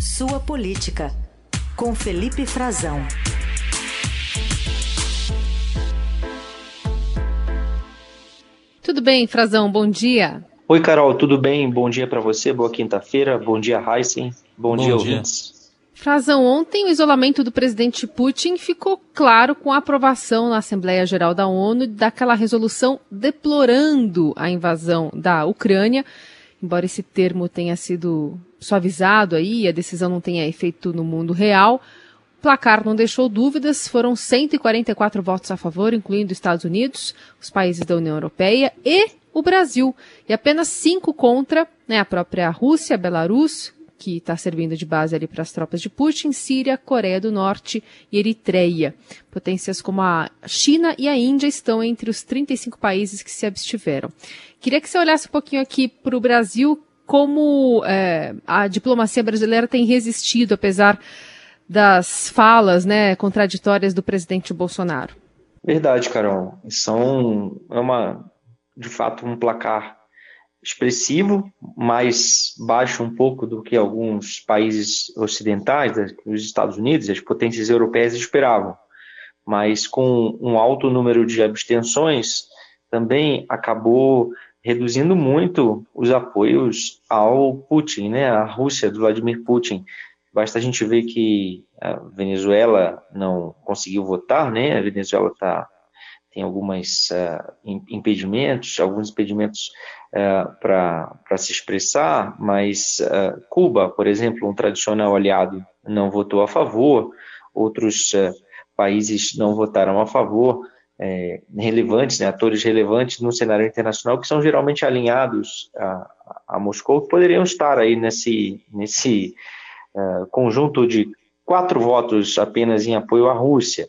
Sua Política, com Felipe Frazão. Tudo bem, Frazão? Bom dia. Oi, Carol, tudo bem? Bom dia para você, boa quinta-feira, bom dia, Heisen, bom, bom dia, dia, ouvintes. Frazão, ontem o isolamento do presidente Putin ficou claro com a aprovação na Assembleia Geral da ONU daquela resolução deplorando a invasão da Ucrânia embora esse termo tenha sido suavizado aí, a decisão não tenha efeito no mundo real. O placar não deixou dúvidas, foram 144 votos a favor, incluindo Estados Unidos, os países da União Europeia e o Brasil, e apenas cinco contra, né, a própria Rússia, Belarus, que está servindo de base ali para as tropas de Putin, Síria, Coreia do Norte e Eritreia. Potências como a China e a Índia estão entre os 35 países que se abstiveram. Queria que você olhasse um pouquinho aqui para o Brasil, como é, a diplomacia brasileira tem resistido, apesar das falas né, contraditórias do presidente Bolsonaro. Verdade, Carol. São, é uma, de fato, um placar expressivo, mais baixo um pouco do que alguns países ocidentais, os Estados Unidos as potências europeias esperavam. Mas com um alto número de abstenções, também acabou reduzindo muito os apoios ao Putin, né, à Rússia, do Vladimir Putin. Basta a gente ver que a Venezuela não conseguiu votar, né? A Venezuela tá, tem alguns uh, impedimentos, alguns impedimentos é, para se expressar, mas é, Cuba, por exemplo, um tradicional aliado, não votou a favor, outros é, países não votaram a favor, é, relevantes, né, atores relevantes no cenário internacional, que são geralmente alinhados a, a Moscou, que poderiam estar aí nesse, nesse é, conjunto de quatro votos apenas em apoio à Rússia,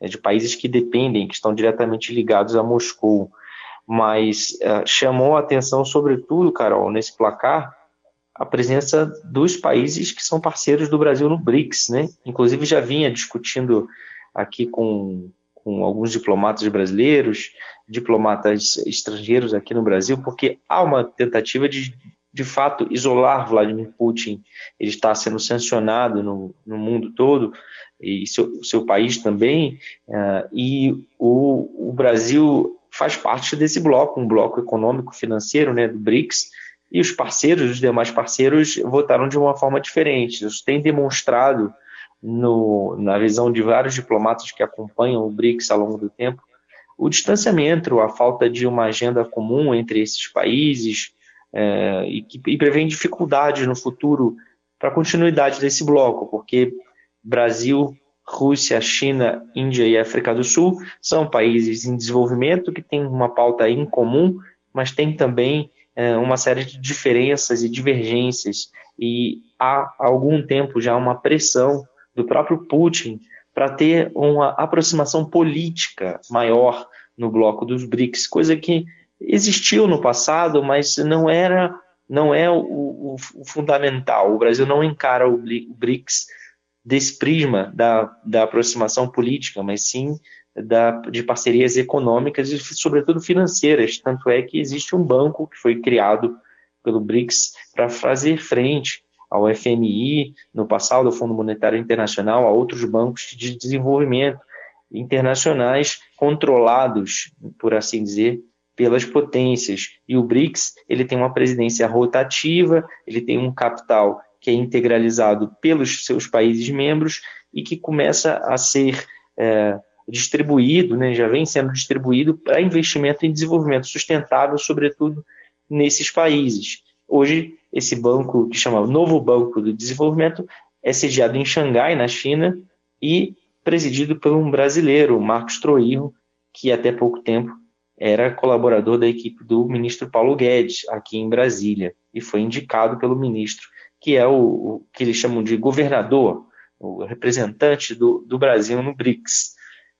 é, de países que dependem, que estão diretamente ligados a Moscou mas uh, chamou a atenção, sobretudo, Carol, nesse placar, a presença dos países que são parceiros do Brasil no BRICS, né? Inclusive já vinha discutindo aqui com, com alguns diplomatas brasileiros, diplomatas estrangeiros aqui no Brasil, porque há uma tentativa de, de fato, isolar Vladimir Putin. Ele está sendo sancionado no, no mundo todo, e seu, seu país também, uh, e o, o Brasil faz parte desse bloco, um bloco econômico financeiro, né, do BRICS, e os parceiros, os demais parceiros, votaram de uma forma diferente. Isso tem demonstrado, no, na visão de vários diplomatas que acompanham o BRICS ao longo do tempo, o distanciamento, a falta de uma agenda comum entre esses países, é, e que e prevê dificuldades no futuro para a continuidade desse bloco, porque Brasil, Rússia, China, Índia e África do Sul são países em desenvolvimento que têm uma pauta em comum, mas tem também é, uma série de diferenças e divergências. E há algum tempo já uma pressão do próprio Putin para ter uma aproximação política maior no bloco dos BRICS, coisa que existiu no passado, mas não era, não é o, o, o fundamental. O Brasil não encara o BRICS desse prisma da, da aproximação política, mas sim da, de parcerias econômicas e, sobretudo, financeiras. Tanto é que existe um banco que foi criado pelo BRICS para fazer frente ao FMI, no passado, ao Fundo Monetário Internacional, a outros bancos de desenvolvimento internacionais controlados, por assim dizer, pelas potências. E o BRICS ele tem uma presidência rotativa, ele tem um capital que é integralizado pelos seus países membros e que começa a ser é, distribuído, né, já vem sendo distribuído para investimento em desenvolvimento sustentável, sobretudo nesses países. Hoje, esse banco, que chama Novo Banco do Desenvolvimento, é sediado em Xangai, na China, e presidido por um brasileiro, Marcos Troirro, que até pouco tempo era colaborador da equipe do ministro Paulo Guedes, aqui em Brasília, e foi indicado pelo ministro que é o, o que eles chamam de governador, o representante do, do Brasil no BRICS.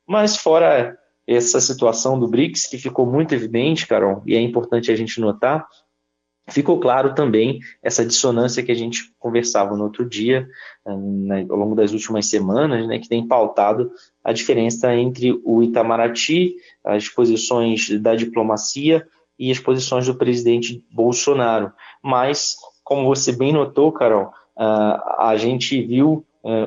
Mas fora essa situação do BRICS, que ficou muito evidente, Carol, e é importante a gente notar, ficou claro também essa dissonância que a gente conversava no outro dia, né, ao longo das últimas semanas, né, que tem pautado a diferença entre o Itamaraty, as posições da diplomacia e as posições do presidente Bolsonaro. Mas como você bem notou, Carol, a gente viu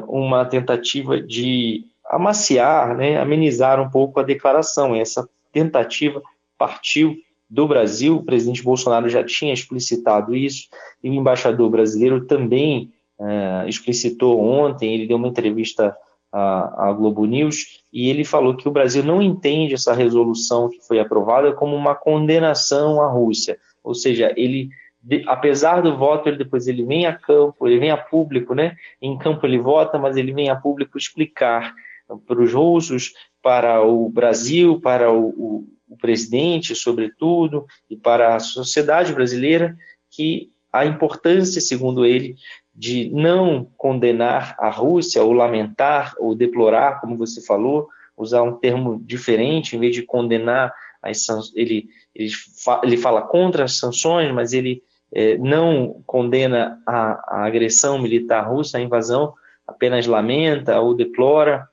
uma tentativa de amaciar, né, amenizar um pouco a declaração. Essa tentativa partiu do Brasil, o presidente Bolsonaro já tinha explicitado isso, e o embaixador brasileiro também uh, explicitou ontem, ele deu uma entrevista à, à, Globo News, e ele falou que o Brasil não entende essa resolução que foi aprovada como uma condenação à Rússia, ou seja, ele de, apesar do voto, ele depois ele vem a campo, ele vem a público, né? Em campo ele vota, mas ele vem a público explicar para os russos, para o Brasil, para o, o, o presidente, sobretudo, e para a sociedade brasileira, que a importância, segundo ele, de não condenar a Rússia, ou lamentar, ou deplorar, como você falou, usar um termo diferente, em vez de condenar as ele, ele, ele fala contra as sanções, mas ele é, não condena a, a, agressão militar russa, a invasão, apenas lamenta ou deplora.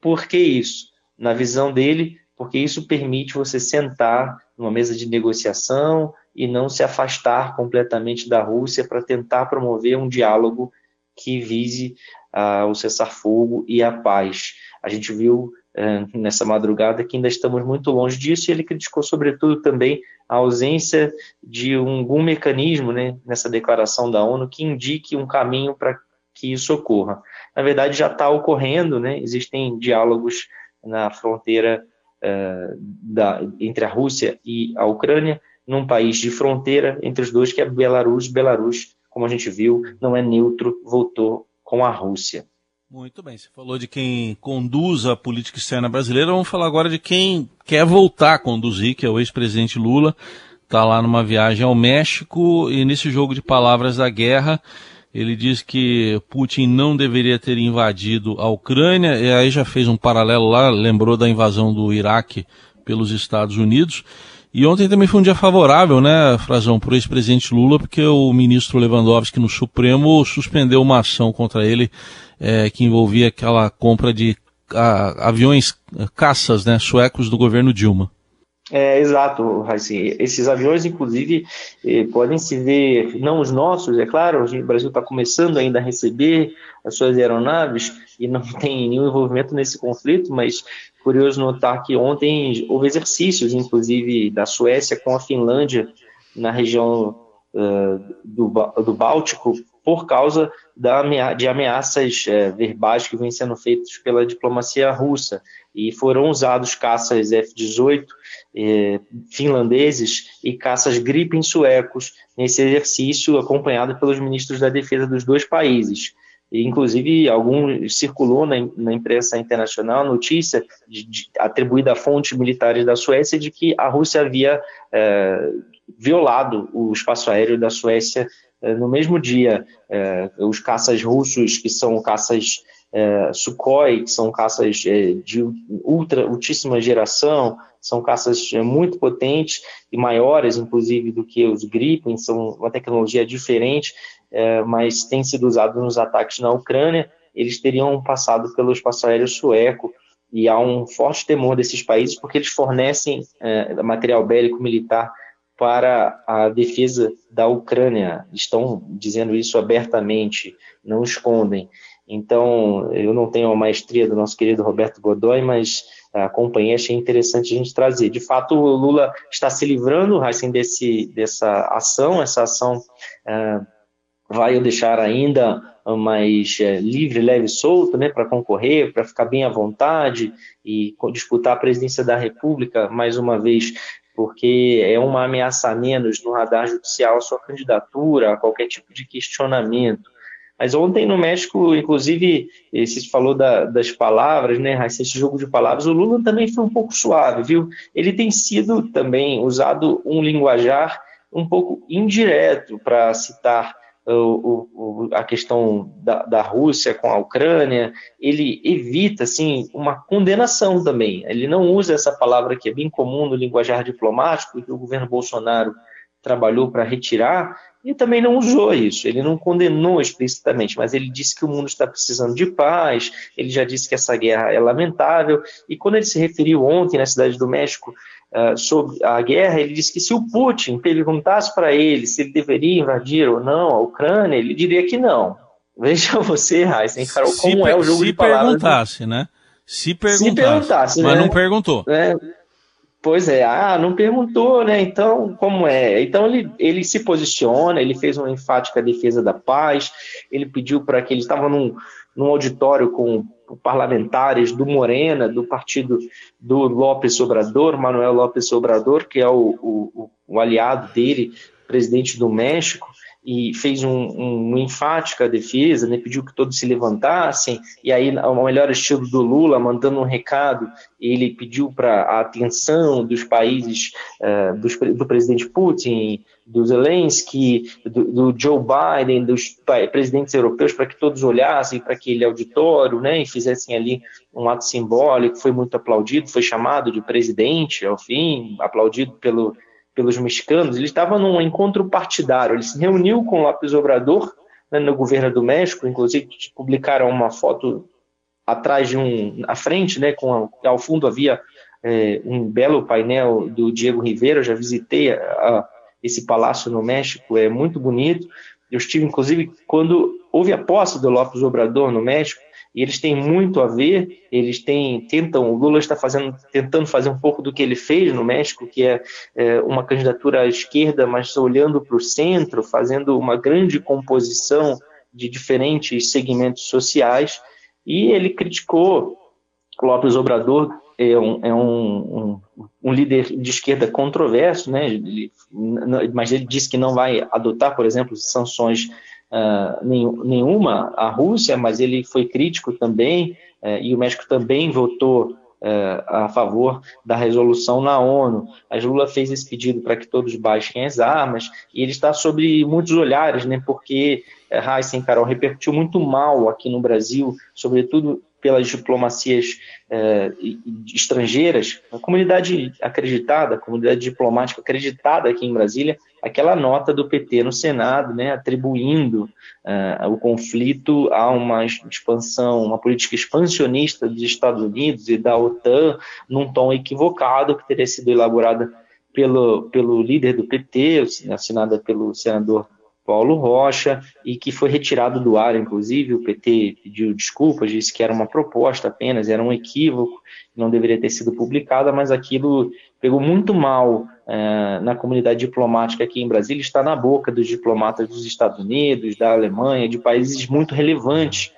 Por que isso? Na visão dele, porque isso permite você sentar numa mesa de negociação e não se afastar completamente da Rússia para tentar promover um diálogo que vise uh, o cessar-fogo e a paz. A gente viu uh, nessa madrugada que ainda estamos muito longe disso e ele criticou, sobretudo, também a ausência de um, algum mecanismo né, nessa declaração da ONU que indique um caminho para que isso ocorra. Na verdade, já está ocorrendo, né, existem diálogos na fronteira uh, da, entre a Rússia e a Ucrânia, num país de fronteira entre os dois, que é Belarus. Belarus, como a gente viu, não é neutro, votou com a Rússia. Muito bem, você falou de quem conduz a política externa brasileira, vamos falar agora de quem quer voltar a conduzir, que é o ex-presidente Lula, está lá numa viagem ao México e nesse jogo de palavras da guerra, ele diz que Putin não deveria ter invadido a Ucrânia, e aí já fez um paralelo lá, lembrou da invasão do Iraque pelos Estados Unidos. E ontem também foi um dia favorável, né, Frazão, para o ex-presidente Lula, porque o ministro Lewandowski no Supremo suspendeu uma ação contra ele é, que envolvia aquela compra de a, aviões caças né, suecos do governo Dilma. É, exato, Raíssa. Esses aviões, inclusive, eh, podem se ver, não os nossos, é claro, o Brasil está começando ainda a receber as suas aeronaves e não tem nenhum envolvimento nesse conflito, mas curioso notar que ontem houve exercícios, inclusive, da Suécia com a Finlândia na região uh, do, do Báltico, por causa da, de ameaças uh, verbais que vêm sendo feitas pela diplomacia russa. E foram usados caças F-18 eh, finlandeses e caças Gripen suecos nesse exercício, acompanhado pelos ministros da defesa dos dois países. E, inclusive, algum circulou na, na imprensa internacional a notícia de, de, atribuída a fontes militares da Suécia de que a Rússia havia eh, violado o espaço aéreo da Suécia no mesmo dia. Eh, os caças russos, que são caças é, Sukhoi, que são caças de ultra, altíssima geração, são caças muito potentes e maiores, inclusive, do que os Gripen, são uma tecnologia diferente, mas têm sido usados nos ataques na Ucrânia. Eles teriam passado pelo espaço aéreo sueco e há um forte temor desses países porque eles fornecem material bélico militar para a defesa da Ucrânia. Estão dizendo isso abertamente, não escondem. Então, eu não tenho a maestria do nosso querido Roberto Godoy, mas acompanhei, achei interessante a gente trazer. De fato, o Lula está se livrando, assim, desse, dessa ação, essa ação uh, vai o deixar ainda mais uh, livre, leve e solto, né, para concorrer, para ficar bem à vontade e disputar a presidência da República, mais uma vez, porque é uma ameaça a menos no radar judicial sua candidatura, a qualquer tipo de questionamento. Mas ontem no México, inclusive, você falou da, das palavras, né, esse jogo de palavras, o Lula também foi um pouco suave, viu? Ele tem sido também usado um linguajar um pouco indireto para citar o, o, a questão da, da, Rússia com a Ucrânia, ele evita assim uma condenação também. Ele não usa essa palavra que é bem comum no linguajar diplomático que o governo Bolsonaro trabalhou para retirar, e também não usou isso, ele não condenou explicitamente, mas ele disse que o mundo está precisando de paz, ele já disse que essa guerra é lamentável, e quando ele se referiu ontem na cidade do México uh, sobre a guerra, ele disse que se o Putin perguntasse para ele se ele deveria invadir ou não a Ucrânia, ele diria que não. Veja você, Heisen, Carol, se como é o jogo se de palavras. Perguntasse, né? Se perguntasse, se perguntasse, mas né? não perguntou. É, pois é, ah, não perguntou, né? Então, como é? Então ele, ele se posiciona, ele fez uma enfática defesa da paz, ele pediu para que ele estava num, num auditório com parlamentares do Morena, do partido do Lopes Obrador, Manuel Lopes Obrador, que é o, o, o aliado dele, presidente do México, e fez um, um, uma enfática defesa, né, pediu que todos se levantassem, e aí, ao melhor estilo do Lula, mandando um recado, ele pediu para a atenção dos países, uh, dos, do presidente Putin, do Zelensky, do, do Joe Biden, dos presidentes europeus, para que todos olhassem para aquele auditório né, e fizessem ali um ato simbólico, foi muito aplaudido, foi chamado de presidente, ao fim, aplaudido pelo pelos mexicanos, ele estava num encontro partidário. Ele se reuniu com López Obrador né, no governo do México, inclusive publicaram uma foto atrás de um, à frente, né, com a, ao fundo havia é, um belo painel do Diego Rivera. Já visitei a, a, esse palácio no México, é muito bonito. Eu estive, inclusive, quando houve a posse do López Obrador no México, e eles têm muito a ver, eles têm, tentam, o Lula está fazendo, tentando fazer um pouco do que ele fez no México, que é, é uma candidatura à esquerda, mas olhando para o centro, fazendo uma grande composição de diferentes segmentos sociais, e ele criticou Lopes Obrador, é um, é um, um, um líder de esquerda controverso, né? Mas ele disse que não vai adotar, por exemplo, sanções uh, nenhuma à Rússia, mas ele foi crítico também, uh, e o México também votou uh, a favor da resolução na ONU. A Lula fez esse pedido para que todos baixem as armas, e ele está sob muitos olhares, né, porque Heisen, Carol, repercutiu muito mal aqui no Brasil, sobretudo pelas diplomacias eh, estrangeiras, a comunidade acreditada, a comunidade diplomática acreditada aqui em Brasília, aquela nota do PT no Senado, né, atribuindo uh, o conflito a uma expansão, uma política expansionista dos Estados Unidos e da OTAN, num tom equivocado, que teria sido elaborada pelo, pelo líder do PT, assinada pelo senador Paulo Rocha, e que foi retirado do ar, inclusive. O PT pediu desculpas, disse que era uma proposta apenas, era um equívoco, não deveria ter sido publicada, mas aquilo pegou muito mal é, na comunidade diplomática aqui em Brasília, está na boca dos diplomatas dos Estados Unidos, da Alemanha, de países muito relevantes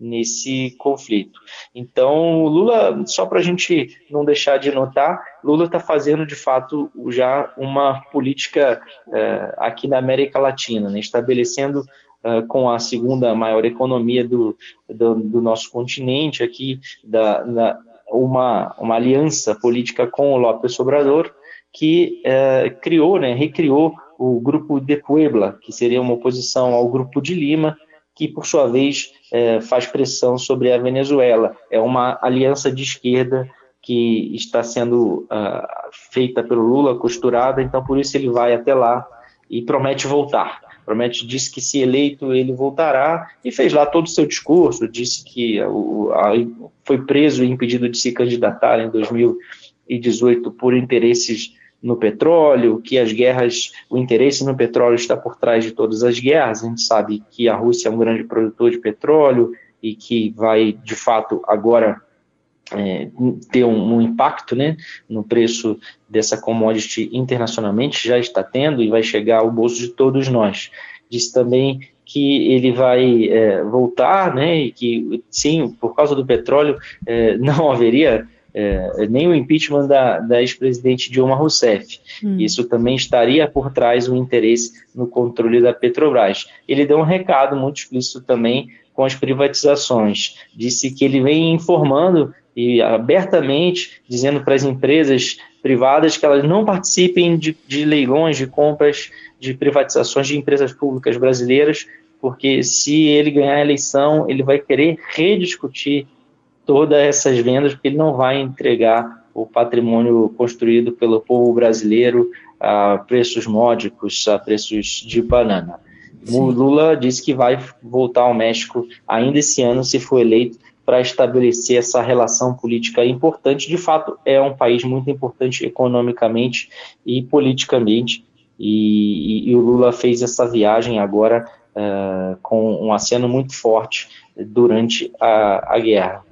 nesse conflito. Então, Lula, só para a gente não deixar de notar, Lula está fazendo de fato já uma política é, aqui na América Latina, né, estabelecendo é, com a segunda maior economia do, do, do nosso continente aqui, da, da, uma, uma aliança política com o López Obrador, que é, criou, né, recriou o Grupo de Puebla, que seria uma oposição ao Grupo de Lima, que, por sua vez, é, faz pressão sobre a Venezuela. É uma aliança de esquerda que está sendo uh, feita pelo Lula, costurada, então por isso ele vai até lá e promete voltar. Promete, disse que se eleito ele voltará e fez lá todo o seu discurso, disse que uh, uh, foi preso e impedido de se candidatar em 2018 por interesses no petróleo, que as guerras, o interesse no petróleo está por trás de todas as guerras. A gente sabe que a Rússia é um grande produtor de petróleo e que vai, de fato, agora é, ter um, um, impacto né, no preço dessa commodity internacionalmente, já está tendo e vai chegar ao bolso de todos nós. Disse também que ele vai é, voltar, né, e que sim, por causa do petróleo, é, não haveria é, nem o impeachment da, da ex-presidente Dilma Rousseff. Hum. Isso também estaria por trás do interesse no controle da Petrobras. Ele deu um recado muito explícito também com as privatizações. Disse que ele vem informando e abertamente dizendo para as empresas privadas que elas não participem de, de leilões, de compras, de privatizações de empresas públicas brasileiras, porque se ele ganhar a eleição, ele vai querer rediscutir todas essas vendas, porque ele não vai entregar o patrimônio construído pelo povo brasileiro a preços módicos, a preços de banana. Sim. O Lula disse que vai voltar ao México ainda esse ano, se for eleito, para estabelecer essa relação política importante. De fato, é um país muito importante economicamente e politicamente E, e, e o Lula fez essa viagem agora uh, com um aceno muito forte durante a, a guerra.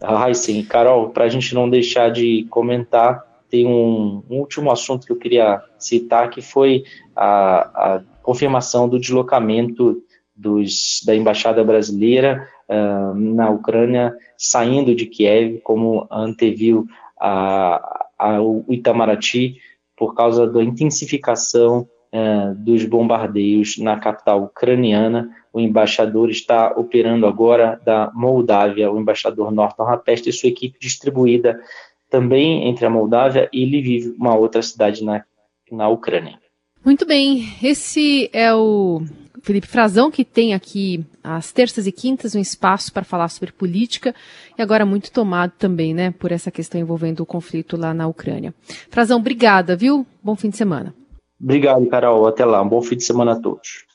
Ah, sim, Carol, para a gente não deixar de comentar, tem um, um, último assunto que eu queria citar, que foi a, a confirmação do deslocamento dos, da Embaixada Brasileira uh, na Ucrânia, saindo de Kiev, como anteviu a, a, o Itamaraty, por causa da intensificação uh, dos bombardeios na capital ucraniana. O embaixador está operando agora da Moldávia, o embaixador Norton Rapest e sua equipe distribuída também entre a Moldávia e Lviv, uma outra cidade na, na Ucrânia. Muito bem, esse é o Felipe Frazão, que tem aqui às terças e quintas um espaço para falar sobre política e agora muito tomado também, né, por essa questão envolvendo o conflito lá na Ucrânia. Frazão, obrigada, viu? Bom fim de semana. Obrigado, Carol. Até lá. Um bom fim de semana a todos.